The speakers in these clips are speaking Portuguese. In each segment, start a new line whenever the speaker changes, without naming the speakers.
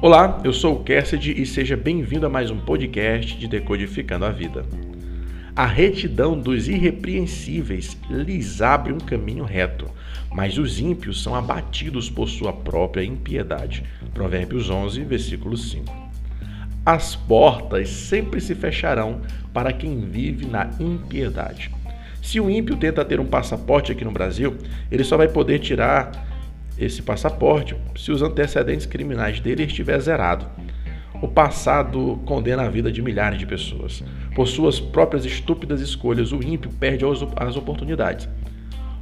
Olá, eu sou o Cassidy e seja bem-vindo a mais um podcast de Decodificando a Vida. A retidão dos irrepreensíveis lhes abre um caminho reto, mas os ímpios são abatidos por sua própria impiedade. Provérbios 11, versículo 5. As portas sempre se fecharão para quem vive na impiedade. Se o ímpio tenta ter um passaporte aqui no Brasil, ele só vai poder tirar esse passaporte se os antecedentes criminais dele estiver zerado. O passado condena a vida de milhares de pessoas. Por suas próprias estúpidas escolhas, o ímpio perde as oportunidades.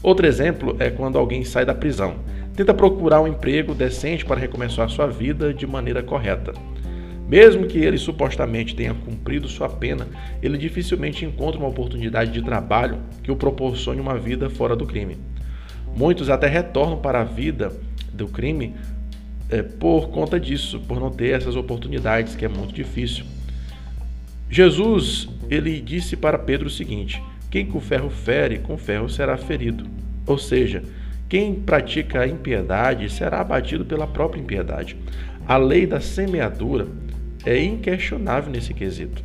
Outro exemplo é quando alguém sai da prisão, tenta procurar um emprego decente para recomeçar sua vida de maneira correta. Mesmo que ele supostamente tenha cumprido sua pena, ele dificilmente encontra uma oportunidade de trabalho que o proporcione uma vida fora do crime. Muitos até retornam para a vida do crime é, por conta disso, por não ter essas oportunidades, que é muito difícil. Jesus, ele disse para Pedro o seguinte: quem com ferro fere, com ferro será ferido. Ou seja, quem pratica a impiedade será abatido pela própria impiedade. A lei da semeadura é inquestionável nesse quesito.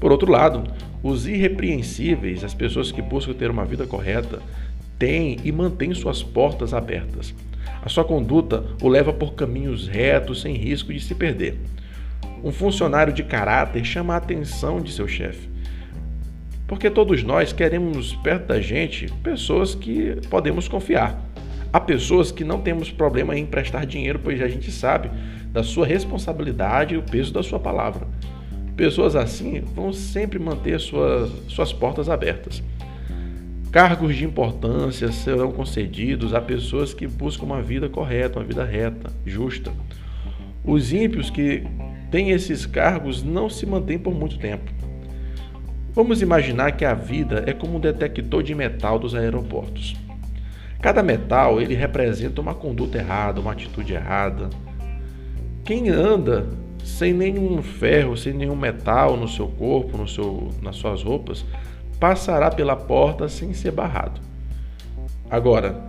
Por outro lado, os irrepreensíveis, as pessoas que buscam ter uma vida correta, tem e mantém suas portas abertas. A sua conduta o leva por caminhos retos sem risco de se perder. Um funcionário de caráter chama a atenção de seu chefe. Porque todos nós queremos perto da gente pessoas que podemos confiar. Há pessoas que não temos problema em emprestar dinheiro, pois a gente sabe da sua responsabilidade e o peso da sua palavra. Pessoas assim vão sempre manter suas, suas portas abertas. Cargos de importância serão concedidos a pessoas que buscam uma vida correta, uma vida reta, justa. Os ímpios que têm esses cargos não se mantêm por muito tempo. Vamos imaginar que a vida é como um detector de metal dos aeroportos. Cada metal ele representa uma conduta errada, uma atitude errada. Quem anda sem nenhum ferro, sem nenhum metal no seu corpo, no seu, nas suas roupas, passará pela porta sem ser barrado. Agora,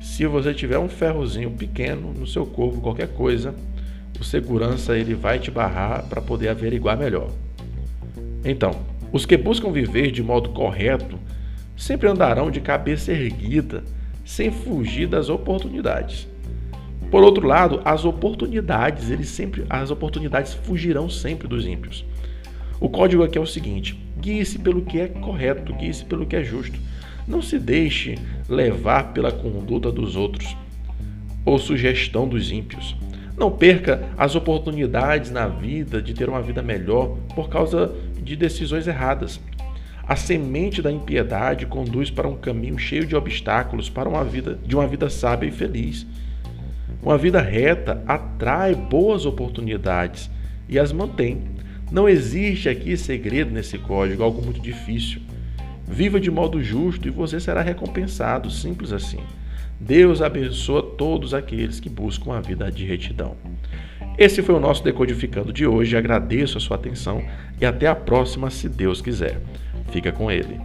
se você tiver um ferrozinho pequeno no seu corpo, qualquer coisa, o segurança ele vai te barrar para poder averiguar melhor. Então, os que buscam viver de modo correto sempre andarão de cabeça erguida, sem fugir das oportunidades. Por outro lado, as oportunidades, eles sempre, as oportunidades fugirão sempre dos ímpios. O código aqui é o seguinte: guie-se pelo que é correto, guie-se pelo que é justo. Não se deixe levar pela conduta dos outros ou sugestão dos ímpios. Não perca as oportunidades na vida de ter uma vida melhor por causa de decisões erradas. A semente da impiedade conduz para um caminho cheio de obstáculos para uma vida de uma vida sábia e feliz. Uma vida reta atrai boas oportunidades e as mantém. Não existe aqui segredo nesse código, algo muito difícil. Viva de modo justo e você será recompensado, simples assim. Deus abençoa todos aqueles que buscam a vida de retidão. Esse foi o nosso Decodificando de hoje. Agradeço a sua atenção e até a próxima, se Deus quiser. Fica com ele.